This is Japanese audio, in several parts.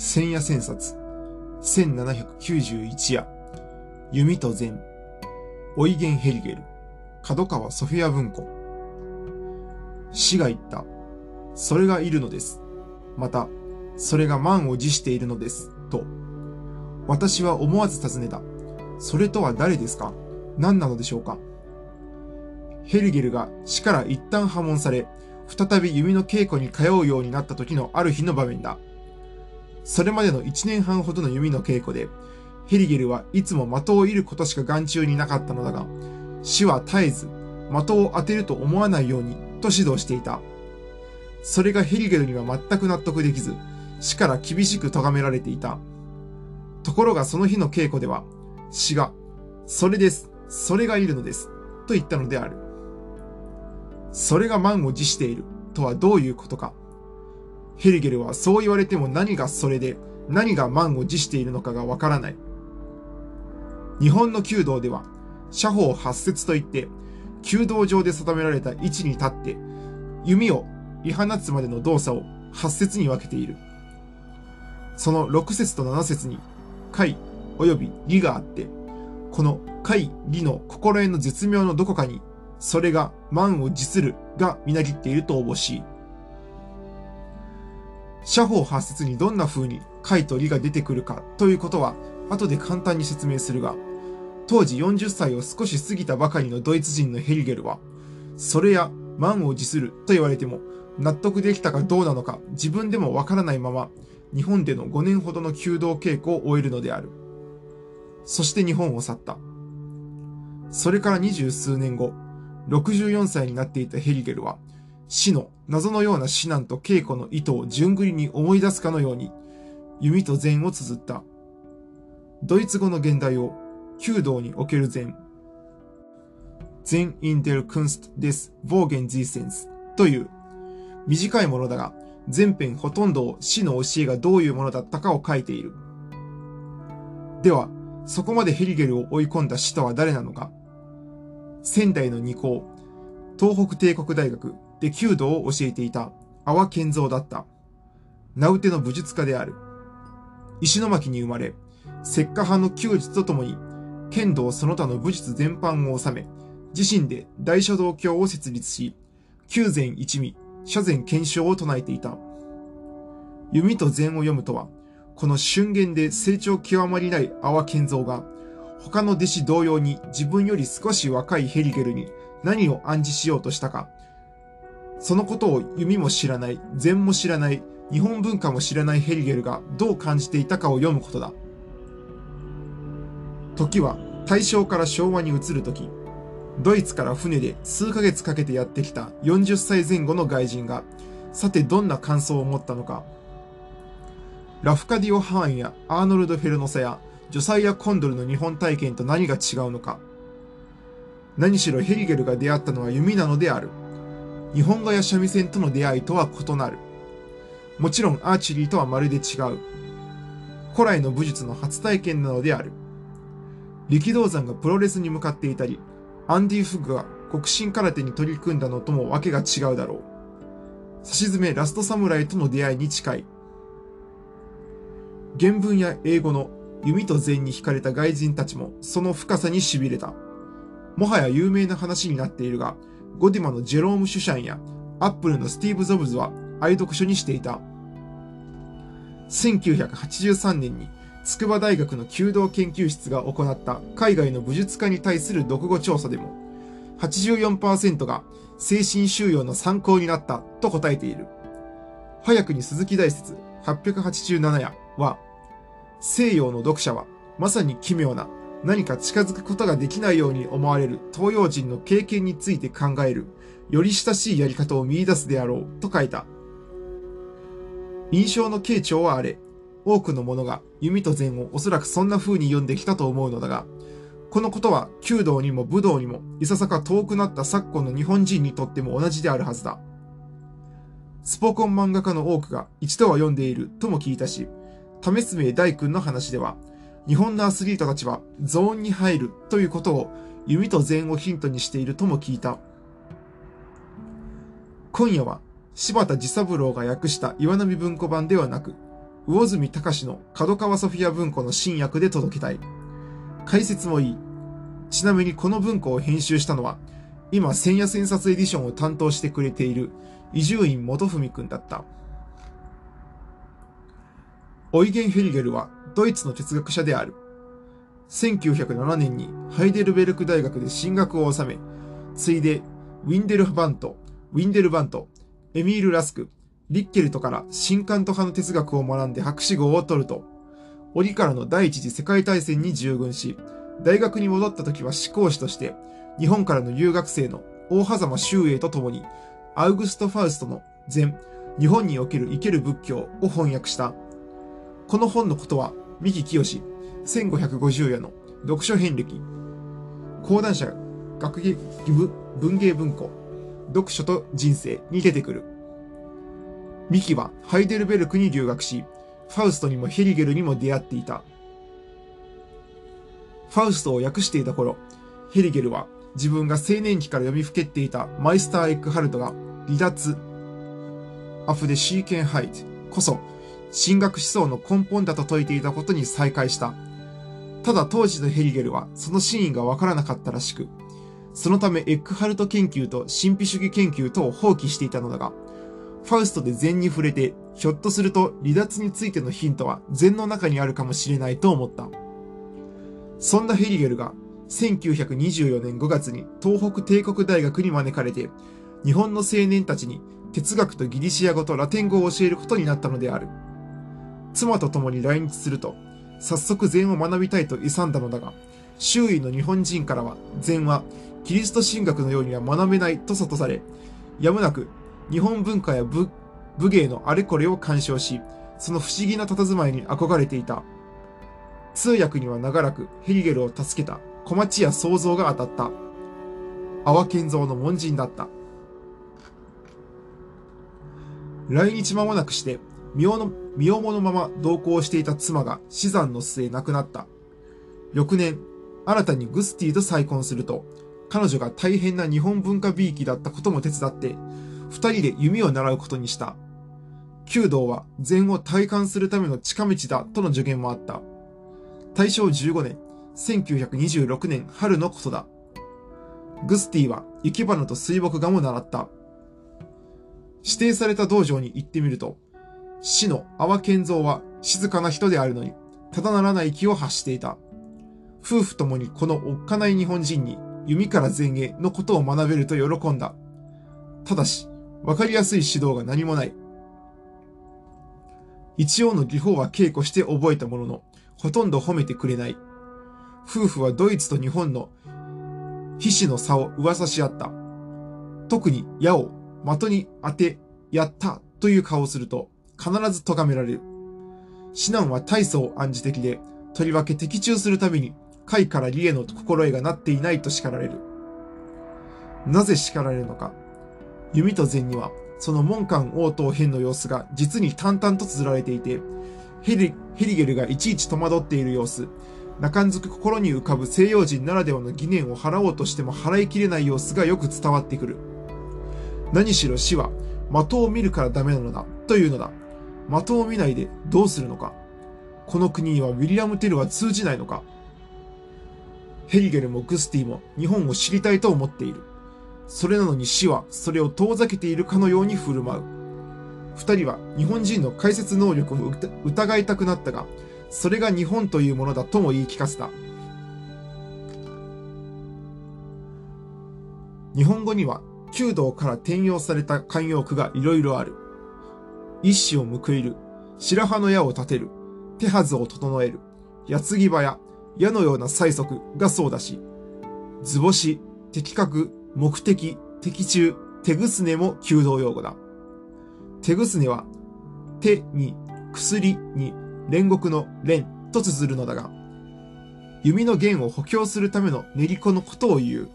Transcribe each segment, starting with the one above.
千夜千冊、1791夜、弓と禅、オイゲン・ヘリゲル、角川ソフィア文庫。死が言った。それがいるのです。また、それが満を持しているのです。と。私は思わず尋ねた。それとは誰ですか？何なのでしょうか？ヘリゲルが死から一旦破門され、再び弓の稽古に通うようになった時のある日の場面だ。それまでの1年半ほどの弓の稽古で、ヘリゲルはいつも的を射ることしか眼中になかったのだが、死は絶えず的を当てると思わないようにと指導していた。それがヘリゲルには全く納得できず、死から厳しく咎められていた。ところがその日の稽古では、死が、それです、それがいるのです、と言ったのである。それが満を持しているとはどういうことか。ヘリゲルはそう言われても何がそれで何が満を持しているのかがわからない。日本の弓道では、射法八節といって、弓道上で定められた位置に立って、弓を射放つまでの動作を八節に分けている。その六節と七節に、回及び理があって、この回理の心得の絶妙のどこかに、それが満を持するがみなぎっているとおぼしい。写法八節にどんな風に解と理が出てくるかということは後で簡単に説明するが、当時40歳を少し過ぎたばかりのドイツ人のヘリゲルは、それや満を持すると言われても納得できたかどうなのか自分でもわからないまま日本での5年ほどの弓道稽古を終えるのである。そして日本を去った。それから二十数年後、64歳になっていたヘリゲルは、死の謎のような死難と稽古の意図を順繰りに思い出すかのように、弓と禅を綴った。ドイツ語の現代を、弓道における禅。禅 in der Kunst des Wogenziehens という、短いものだが、全編ほとんどを死の教えがどういうものだったかを書いている。では、そこまでヘリゲルを追い込んだ死とは誰なのか仙台の二校、東北帝国大学で弓道を教えていた阿波健三だった。名うての武術家である。石巻に生まれ、石化派の弓術とともに、剣道その他の武術全般を収め、自身で大書道教を設立し、九禅一味、社禅検証を唱えていた。弓と禅を読むとは、この瞬間で成長極まりない阿波健三が、他の弟子同様に自分より少し若いヘリゲルに何を暗示しようとしたか、そのことを弓も知らない、禅も知らない、日本文化も知らないヘリゲルがどう感じていたかを読むことだ。時は大正から昭和に移る時、ドイツから船で数ヶ月かけてやってきた40歳前後の外人が、さてどんな感想を持ったのか。ラフカディオ・ハーンやアーノルド・フェルノサやジョサイア・コンドルの日本体験と何が違うのか。何しろヘリゲルが出会ったのは弓なのである。日本画や三味線との出会いとは異なる。もちろんアーチェリーとはまるで違う。古来の武術の初体験なのである。力道山がプロレスに向かっていたり、アンディ・フグが国神空手に取り組んだのともわけが違うだろう。差し詰めラストサムライとの出会いに近い。原文や英語の弓と禅に惹かれた外人たちもその深さに痺れた。もはや有名な話になっているが、ゴディマのジェローム・シュシャンやアップルのスティーブ・ゾブズは愛読書にしていた。1983年に筑波大学の弓道研究室が行った海外の武術家に対する読語調査でも84%が精神収容の参考になったと答えている。早くに鈴木大説887夜は西洋の読者はまさに奇妙な何か近づくことができないように思われる東洋人の経験について考える、より親しいやり方を見出すであろうと書いた。印象の傾聴はあれ、多くの者が弓と禅をおそらくそんな風に読んできたと思うのだが、このことは弓道にも武道にもいささか遠くなった昨今の日本人にとっても同じであるはずだ。スポコン漫画家の多くが一度は読んでいるとも聞いたし、為末大君の話では、日本のアスリートたちはゾーンに入るということを弓と禅をヒントにしているとも聞いた。今夜は柴田治三郎が訳した岩波文庫版ではなく、魚住隆の角川ソフィア文庫の新訳で届けたい。解説もいい。ちなみにこの文庫を編集したのは、今千夜千冊エディションを担当してくれている伊集院元文くんだった。オイゲン・ヘリゲルはドイツの哲学者である。1907年にハイデルベルク大学で進学を収め、ついでウィンデルバント、ウィンデルバント、エミール・ラスク、リッケルトから新関東派の哲学を学んで博士号を取ると、折からの第一次世界大戦に従軍し、大学に戻った時は思考師として、日本からの留学生の大狭間周英と共に、アウグスト・ファウストの全、日本における生ける仏教を翻訳した。この本のことは、三木清。1550夜の読書遍歴、講談社学芸部文芸文庫、読書と人生に出てくる。ミキはハイデルベルクに留学し、ファウストにもヘリゲルにも出会っていた。ファウストを訳していた頃、ヘリゲルは自分が青年期から読みふけっていたマイスター・エックハルトが離脱、アフデ・シーケンハイトこそ、神学思想の根本だと説いていたことに再会した。ただ当時のヘリゲルはその真意がわからなかったらしく、そのためエックハルト研究と神秘主義研究とを放棄していたのだが、ファウストで禅に触れて、ひょっとすると離脱についてのヒントは禅の中にあるかもしれないと思った。そんなヘリゲルが1924年5月に東北帝国大学に招かれて、日本の青年たちに哲学とギリシア語とラテン語を教えることになったのである。妻と共に来日すると、早速禅を学びたいと勇んだのだが、周囲の日本人からは禅はキリスト神学のようには学べないと諭され、やむなく日本文化や武芸のあれこれを鑑賞し、その不思議な佇まいに憧れていた。通訳には長らくヘリゲルを助けた小町屋創造が当たった。阿波健三の門人だった。来日間もなくして、身の身重のまま同行していた妻が死産の末亡くなった。翌年、新たにグスティと再婚すると、彼女が大変な日本文化美意気だったことも手伝って、二人で弓を習うことにした。弓道は禅を体感するための近道だとの助言もあった。大正15年、1926年春のことだ。グスティは生け花と水墨画も習った。指定された道場に行ってみると、死の阿波健三は静かな人であるのに、ただならない気を発していた。夫婦ともにこのおっかない日本人に弓から前衛のことを学べると喜んだ。ただし、わかりやすい指導が何もない。一応の技法は稽古して覚えたものの、ほとんど褒めてくれない。夫婦はドイツと日本の皮脂の差を噂し合った。特に矢を的に当て、やったという顔をすると必ず咎められる。指南は大層暗示的で、とりわけ的中するたびに、貝から理への心得がなっていないと叱られる。なぜ叱られるのか。弓と禅には、その門間応答編の様子が実に淡々と綴られていて、ヘリヘリゲルがいちいち戸惑っている様子、中んづく心に浮かぶ西洋人ならではの疑念を払おうとしても払いきれない様子がよく伝わってくる。何しろ死は、的を見るからダメなのだ、というのだ。的を見ないでどうするのか。この国にはウィリアム・テルは通じないのか。ヘリゲルもグスティも日本を知りたいと思っている。それなのに死はそれを遠ざけているかのように振る舞う。二人は日本人の解説能力を疑いたくなったが、それが日本というものだとも言い聞かせた。日本語には弓道から転用された慣用句がいろいろある。一子を報いる。白羽の矢を立てる。手はずを整える。矢継ぎ早。矢のような催促がそうだし。図星、的確、目的、的中、手ぐすねも弓道用語だ。手ぐすねは、手に、薬に、煉獄の煉と綴るのだが、弓の弦を補強するための練り子のことを言う。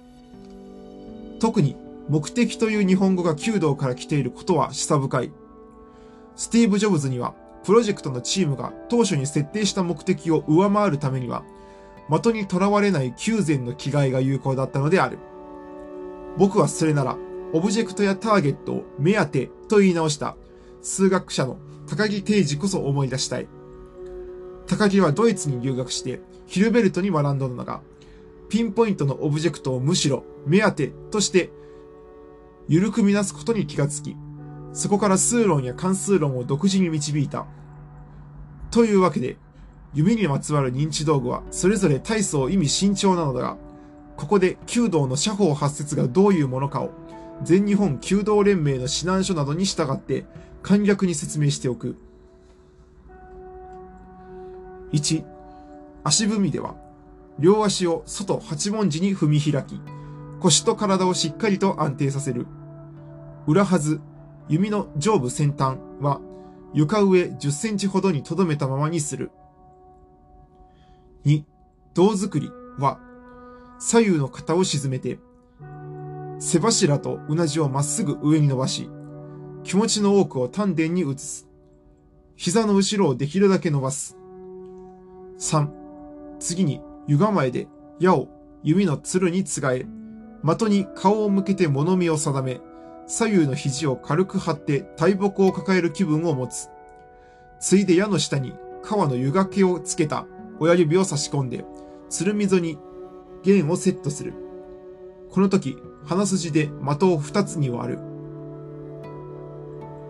特に、目的という日本語が弓道から来ていることは示唆深い。スティーブ・ジョブズには、プロジェクトのチームが当初に設定した目的を上回るためには、的にとらわれない宮前の気概が有効だったのである。僕はそれなら、オブジェクトやターゲットを目当てと言い直した数学者の高木定治こそ思い出したい。高木はドイツに留学してヒルベルトに学んだのだが、ピンポイントのオブジェクトをむしろ目当てとして緩くみなすことに気がつき、そこから数論や関数論を独自に導いた。というわけで、弓にまつわる認知道具はそれぞれ大層意味慎重なのだが、ここで弓道の社法発説がどういうものかを全日本弓道連盟の指南書などに従って簡略に説明しておく。1、足踏みでは、両足を外八文字に踏み開き、腰と体をしっかりと安定させる。裏はず、弓の上部先端は床上10センチほどに留めたままにする。2、胴作りは左右の肩を沈めて、背柱とうなじをまっすぐ上に伸ばし、気持ちの多くを丹田に移す。膝の後ろをできるだけ伸ばす。3、次に湯構えで矢を弓のつるにつがえ、的に顔を向けて物見を定め、左右の肘を軽く張って大木を抱える気分を持つ。ついで矢の下に川の湯がけをつけた親指を差し込んで、つるみぞに弦をセットする。この時、鼻筋で的を二つに割る。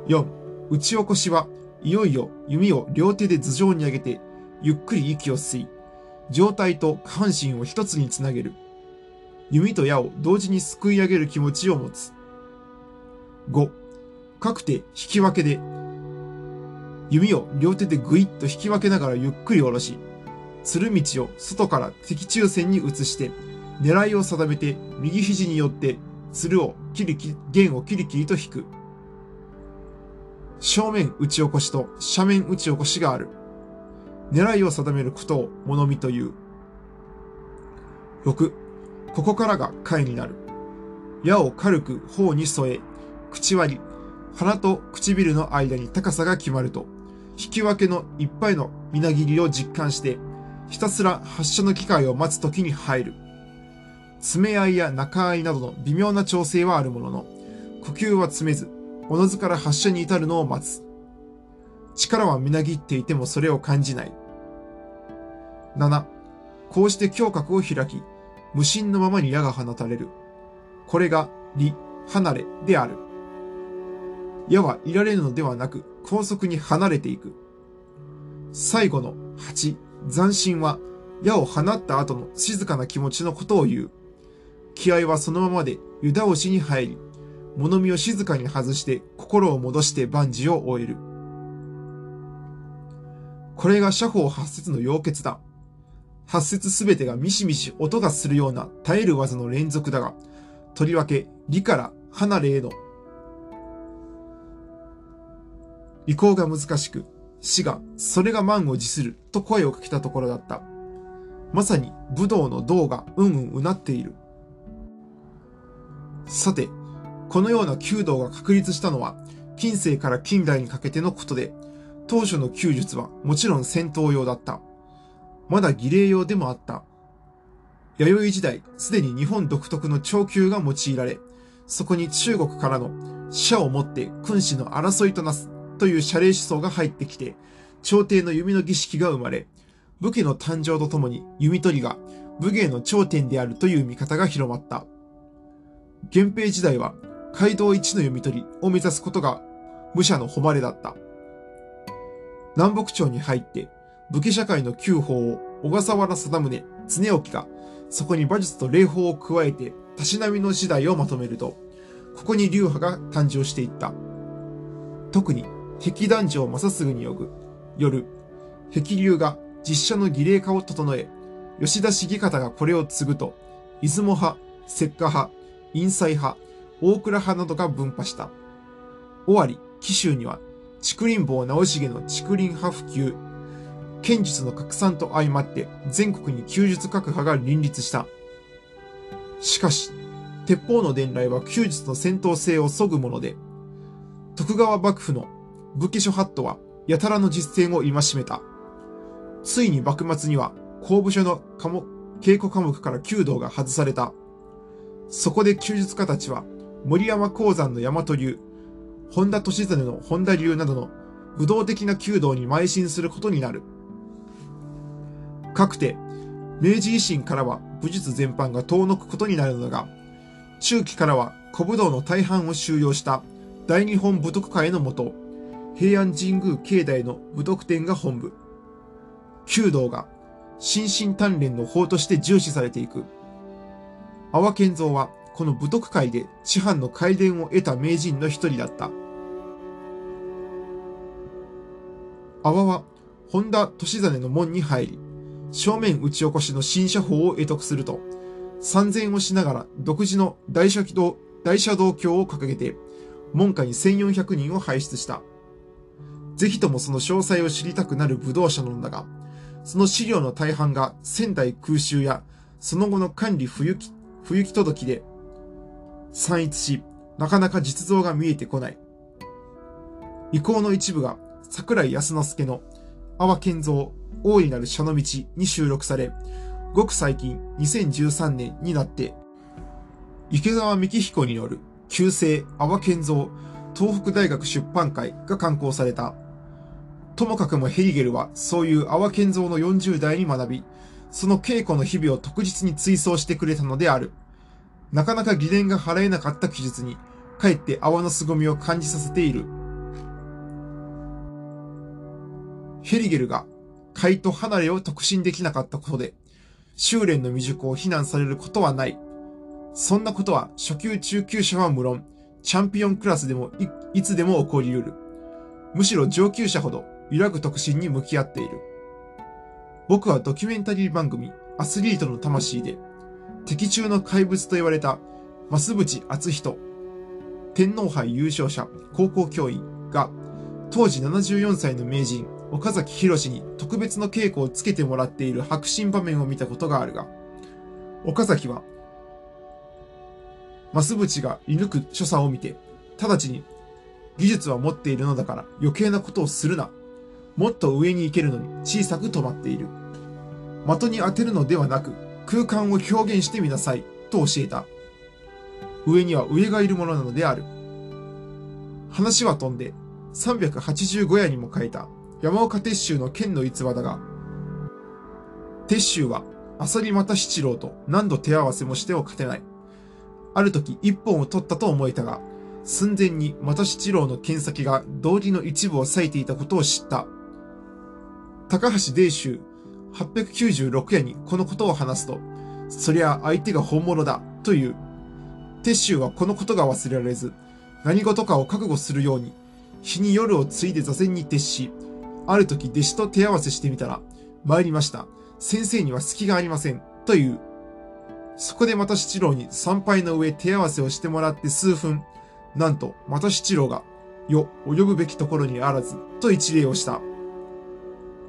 4、打ち起こしはいよいよ弓を両手で頭上に上げて、ゆっくり息を吸い、上体と下半身を一つにつなげる。弓と矢を同時にすくい上げる気持ちを持つ。5、かくて引き分けで、弓を両手でぐいっと引き分けながらゆっくり下ろし、鶴道を外から敵中線に移して、狙いを定めて右肘によって鶴をキリキ、弦をキリキリと引く。正面打ち起こしと斜面打ち起こしがある。狙いを定めることを物見という。6、ここからが回になる。矢を軽く頬に添え、口割り、鼻と唇の間に高さが決まると、引き分けのいっぱいのみなぎりを実感して、ひたすら発射の機会を待つ時に入る。詰め合いや中合いなどの微妙な調整はあるものの、呼吸は詰めず、おのずから発射に至るのを待つ。力はみなぎっていてもそれを感じない。7. こうして胸郭を開き、無心のままに矢が放たれる。これが、離、離れである。矢はいられるのではなく、高速に離れていく。最後の8、斬新は、矢を放った後の静かな気持ちのことを言う。気合はそのままで湯倒しに入り、物見を静かに外して心を戻して万事を終える。これが社法八節の要訣だ。八節すべてがミシミシ音がするような耐える技の連続だが、とりわけ理から離れへの移行が難しく、死がそれが満を持すると声をかけたところだった。まさに武道の道がうんうんうなっている。さて、このような弓道が確立したのは近世から近代にかけてのことで、当初の弓術はもちろん戦闘用だった。まだ儀礼用でもあった。弥生時代、すでに日本独特の長弓が用いられ、そこに中国からの射をもって君主の争いとなすという謝礼思想が入ってきて、朝廷の弓の儀式が生まれ、武家の誕生とともに弓取りが武芸の頂点であるという見方が広まった。源平時代は街道一の弓取りを目指すことが武者の誉れだった。南北朝に入って武家社会の旧法を小笠原定宗、常興がそこに馬術と礼法を加えてたしなみの時代をまとめると、ここに流派が誕生していった。特に、壁壇上正すぐによぐ、夜、壁流が実写の儀礼化を整え、吉田茂方がこれを継ぐと、出雲派、石化派、陰西派、大倉派などが分派した。尾張、紀州には、竹林坊直重の竹林派普及、剣術の拡散と相まって全国に弓術各派が林立した。しかし、鉄砲の伝来は弓術の戦闘性を削ぐもので、徳川幕府の武家諸ハットはやたらの実践を戒めた。ついに幕末には公武書の稽古科目から弓道が外された。そこで弓術家たちは森山鉱山の大和流、本田利常の本田流などの武道的な弓道に邁進することになる。かくて、明治維新からは武術全般が遠のくことになるのだが、中期からは古武道の大半を収容した大日本武徳会のもと、平安神宮境内の武徳殿が本部。弓道が心身鍛錬の法として重視されていく。阿波健三はこの武徳会で師範の改伝を得た名人の一人だった。阿波は本田利実の門に入り、正面打ち起こしの新社法を得得すると、参禅をしながら独自の大社道大社道教を掲げて、門下に1400人を輩出した。ぜひともその詳細を知りたくなる武道者なのだが、その資料の大半が仙台空襲やその後の管理不行き、届きで散逸し、なかなか実像が見えてこない。遺構の一部が桜井康之助の阿波健三大いなる社の道に収録され、ごく最近2013年になって、池澤幹彦による旧姓阿波健三東北大学出版会が刊行された。ともかくもヘリゲルはそういう阿波健三の40代に学び、その稽古の日々を特実に追走してくれたのである。なかなか疑念が払えなかった記述に、かえって泡の凄みを感じさせている。ヘリゲルが怪と離れを特進できなかったことで、修練の未熟を非難されることはない。そんなことは初級中級者は無論、チャンピオンクラスでもいつでも起こり得る。むしろ上級者ほど揺らぐ特進に向き合っている。僕はドキュメンタリー番組アスリートの魂で敵中の怪物と言われた増渕厚人、天皇杯優勝者高校教員が当時74歳の名人岡崎博に特別の稽古をつけてもらっている白真場面を見たことがあるが、岡崎は、増渕が射抜く所作を見て、直ちに、技術は持っているのだから余計なことをするな。もっと上に行けるのに小さく止まっている。的に当てるのではなく、空間を表現してみなさい、と教えた。上には上がいるものなのである。話は飛んで、385夜にも書いた山岡鉄舟の剣の逸話だが、鉄舟は浅利又七郎と何度手合わせもしてを勝てない。ある時一本を取ったと思えたが、寸前に又七郎の剣先が道理の一部を裂いていたことを知った。高橋伝州896夜にこのことを話すと、そりゃ相手が本物だ、という。鉄舟はこのことが忘れられず、何事かを覚悟するように、日に夜を継いで座禅に徹し、ある時弟子と手合わせしてみたら、参りました。先生には隙がありません。という。そこでまた七郎に参拝の上手合わせをしてもらって数分、なんと、また七郎が、よ、及ぶべきところにあらず、と一礼をした。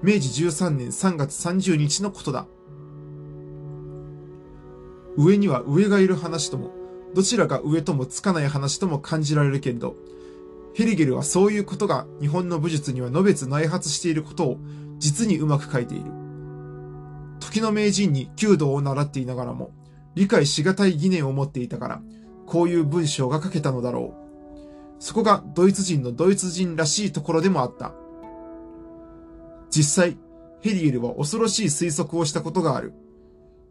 明治13年3月30日のことだ。上には上がいる話とも、どちらが上ともつかない話とも感じられるけれど、ヘリゲルはそういうことが日本の武術にはのべつ内発していることを実にうまく書いている。時の名人に弓道を習っていながらも理解しがたい疑念を持っていたから、こういう文章が書けたのだろう。そこがドイツ人のドイツ人らしいところでもあった。実際、ヘリゲルは恐ろしい推測をしたことがある。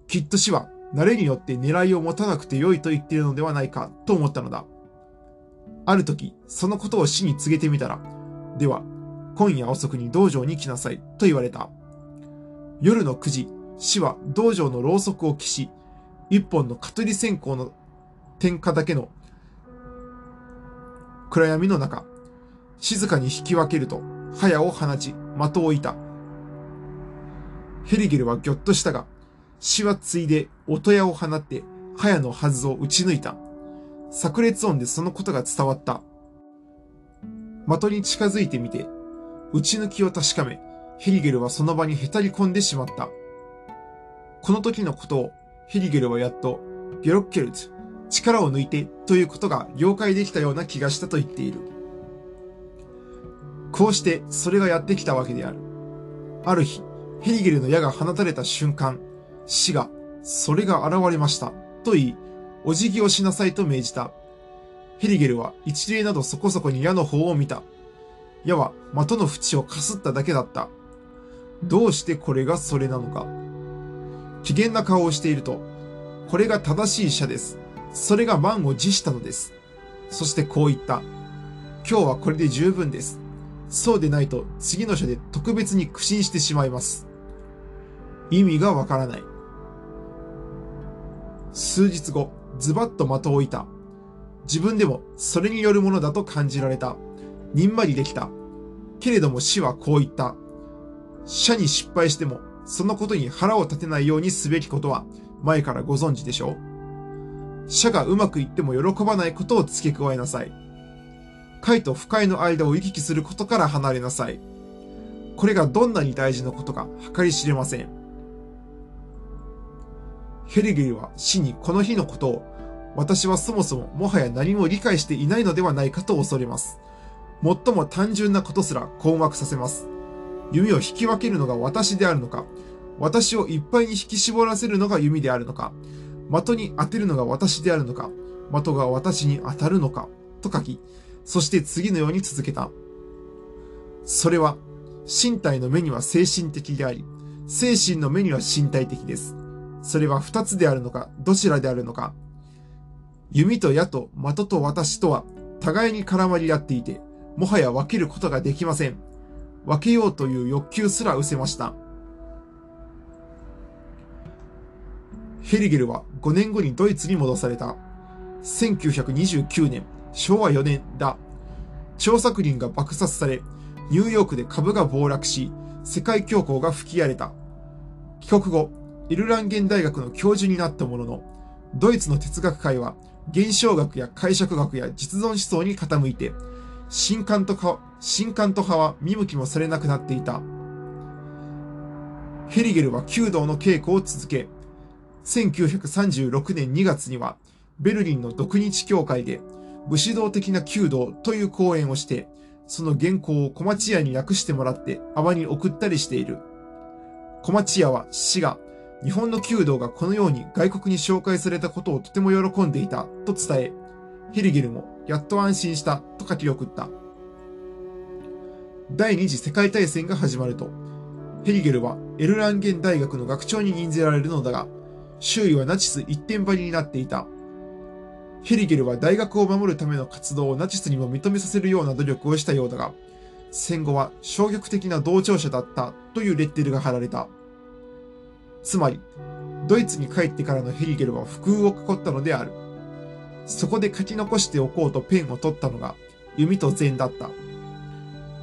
きっと死は慣れによって狙いを持たなくて良いと言っているのではないかと思ったのだ。ある時、そのことを死に告げてみたら、では、今夜遅くに道場に来なさい、と言われた。夜の9時、死は道場のろうそくを消し、一本の蚊取り線香の点火だけの暗闇の中、静かに引き分けると、鞘を放ち、的を置いた。ヘリゲルはぎょっとしたが、死はついで音矢を放って、鞘のはずを撃ち抜いた。炸裂音でそのことが伝わった。的に近づいてみて、撃ち抜きを確かめ、ヘリゲルはその場にへたり込んでしまった。この時のことを、ヘリゲルはやっと、ゲロッケルツ、力を抜いてということが了解できたような気がしたと言っている。こうしてそれがやってきたわけである。ある日、ヘリゲルの矢が放たれた瞬間、死が、それが現れました、と言い、お辞儀をしなさいと命じた。ヘリゲルは一礼などそこそこに矢の方を見た。矢は的の縁をかすっただけだった。どうしてこれがそれなのか。機嫌な顔をしていると、これが正しい射です。それが満を持したのです。そしてこう言った。今日はこれで十分です。そうでないと次の射で特別に苦心してしまいます。意味がわからない。数日後、ズバッと的を置いた。自分でもそれによるものだと感じられた。にんまりできた。けれども死はこう言った。射に失敗しても、そのことに腹を立てないようにすべきことは前からご存知でしょう射がうまくいっても喜ばないことを付け加えなさい。快と不快の間を行き来することから離れなさい。これがどんなに大事なことか計り知れません。ヘリゲルは死にこの日のことを、私はそもそももはや何も理解していないのではないかと恐れます。最も単純なことすら困惑させます。弓を引き分けるのが私であるのか、私をいっぱいに引き絞らせるのが弓であるのか、的に当てるのが私であるのか、的が私に当たるのか、と書き、そして次のように続けた。それは、身体の目には精神的であり、精神の目には身体的です。それは二つであるのか、どちらであるのか。弓と矢と的と私とは互いに絡まり合っていて、もはや分けることができません。分けようという欲求すら失せました。ヘリゲルは5年後にドイツに戻された。1929年、昭和4年だ。張作霖が爆殺され、ニューヨークで株が暴落し、世界恐慌が吹き荒れた。帰国後、イルランゲン大学の教授になったものの、ドイツの哲学界は現象学や解釈学や実存思想に傾いて、新関東派新関東派は見向きもされなくなっていた。ヘリゲルは弓道の稽古を続け、1936年2月には、ベルリンの独日協会で、武士道的な弓道という講演をして、その原稿を小町屋に訳してもらって、泡に送ったりしている。小町屋は死が、日本の弓道がこのように外国に紹介されたことをとても喜んでいたと伝え、ヘリゲルもやっと安心したと書き送った。第二次世界大戦が始まると、ヘリゲルはエルランゲン大学の学長に任ぜられるのだが、周囲はナチス一点張りになっていた。ヘリゲルは大学を守るための活動をナチスにも認めさせるような努力をしたようだが、戦後は消極的な同調者だったというレッテルが貼られた。つまり、ドイツに帰ってからのヘリゲルは福を囲ったのである。そこで書き残しておこうとペンを取ったのが弓と禅だった。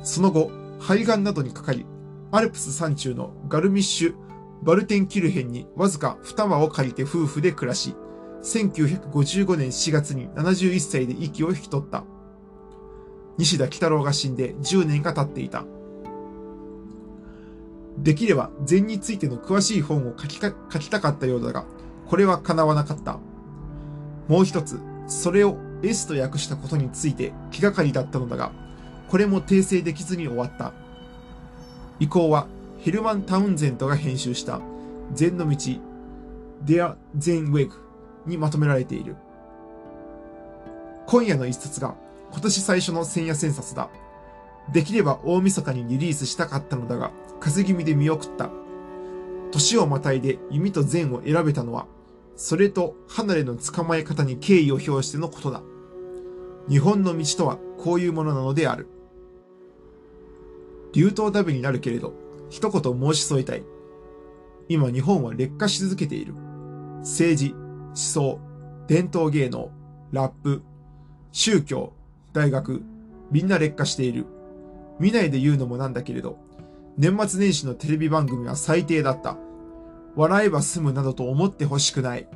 その後、肺がんなどにかかり、アルプス山中のガルミッシュ・バルテンキルヘンにわずか二間を借りて夫婦で暮らし、1955年4月に71歳で息を引き取った。西田喜太郎が死んで10年が経っていた。できれば禅についての詳しい本を書き書きたかったようだが、これは叶わなかった。もう一つ、それを S と訳したことについて気がかりだったのだが、これも訂正できずに終わった。以降はヘルマン・タウンゼントが編集した禅の道、Der Zen Weg にまとめられている。今夜の一冊が今年最初の千夜千冊だ。できれば大晦日にリリースしたかったのだが、風邪気味で見送った。年をまたいで弓と禅を選べたのは、それと離れの捕まえ方に敬意を表してのことだ。日本の道とはこういうものなのである。流頭ダビになるけれど、一言申し添えたい。今日本は劣化し続けている。政治、思想、伝統芸能、ラップ、宗教、大学、みんな劣化している。見ないで言うのもなんだけれど、年末年始のテレビ番組は最低だった。笑えば済むなどと思ってほしくない。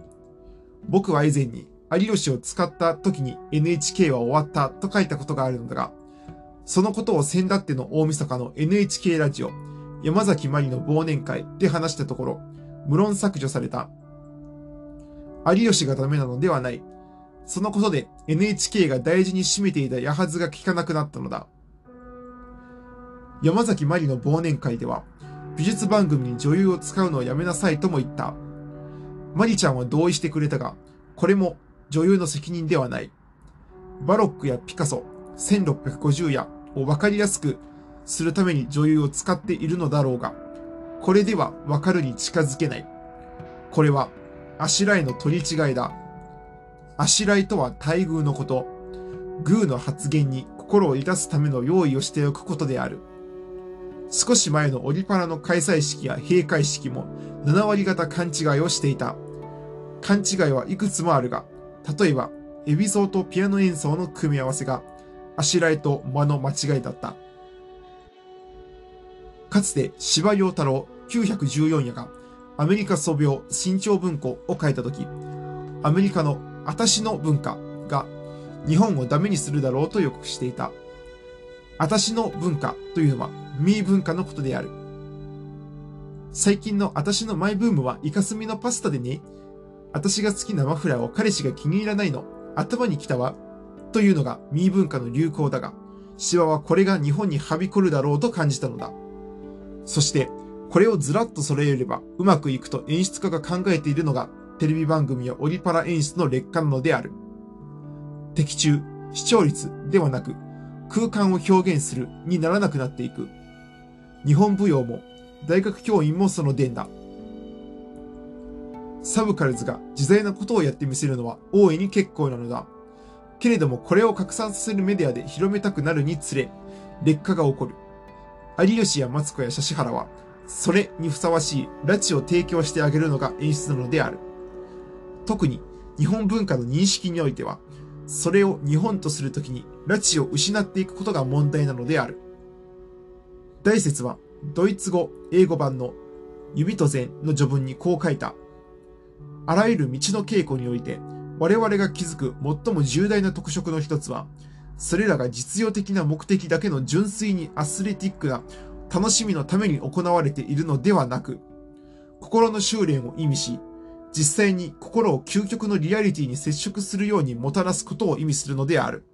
僕は以前に有吉を使った時に NHK は終わったと書いたことがあるのだが、そのことを先だっての大晦日の NHK ラジオ、山崎まりの忘年会で話したところ、無論削除された。有吉がダメなのではない。そのことで NHK が大事に占めていた矢はずが効かなくなったのだ。山崎まりの忘年会では、美術番組に女優を使うのをやめなさいとも言った。マリちゃんは同意してくれたが、これも女優の責任ではない。バロックやピカソ、1650やをわかりやすくするために女優を使っているのだろうが、これではわかるに近づけない。これは、あしらいの取り違いだ。あしらいとは待遇のこと。グーの発言に心を致すための用意をしておくことである。少し前のオリパラの開催式や閉会式も7割方勘違いをしていた。勘違いはいくつもあるが、例えば、エビゾーとピアノ演奏の組み合わせが、あしらいと間の間違いだった。かつて、芝良太郎914夜が、アメリカ素描新潮文庫を書いたとき、アメリカのあたしの文化が日本をダメにするだろうと予告していた。あたしの文化というのは、ミー文化のことである。最近のあたしのマイブームはイカスミのパスタでね。私が好きなマフラーを彼氏が気に入らないの。頭に来たわ。というのがミー文化の流行だが、シワはこれが日本にはびこるだろうと感じたのだ。そして、これをずらっと揃えればうまくいくと演出家が考えているのがテレビ番組やオリパラ演出の劣化なのである。的中、視聴率ではなく空間を表現するにならなくなっていく。日本舞踊も大学教員もその伝だ。サブカルズが自在なことをやってみせるのは大いに結構なのだ。けれどもこれを拡散させるメディアで広めたくなるにつれ、劣化が起こる。有吉やマツコやシ原は、それにふさわしい拉致を提供してあげるのが演出なのである。特に日本文化の認識においては、それを日本とするときに拉致を失っていくことが問題なのである。大説はドイツ語、英語版の指と禅の序文にこう書いた。あらゆる道の稽古において、我々が気づく最も重大な特色の一つは、それらが実用的な目的だけの純粋にアスレティックな楽しみのために行われているのではなく、心の修練を意味し、実際に心を究極のリアリティに接触するようにもたらすことを意味するのである。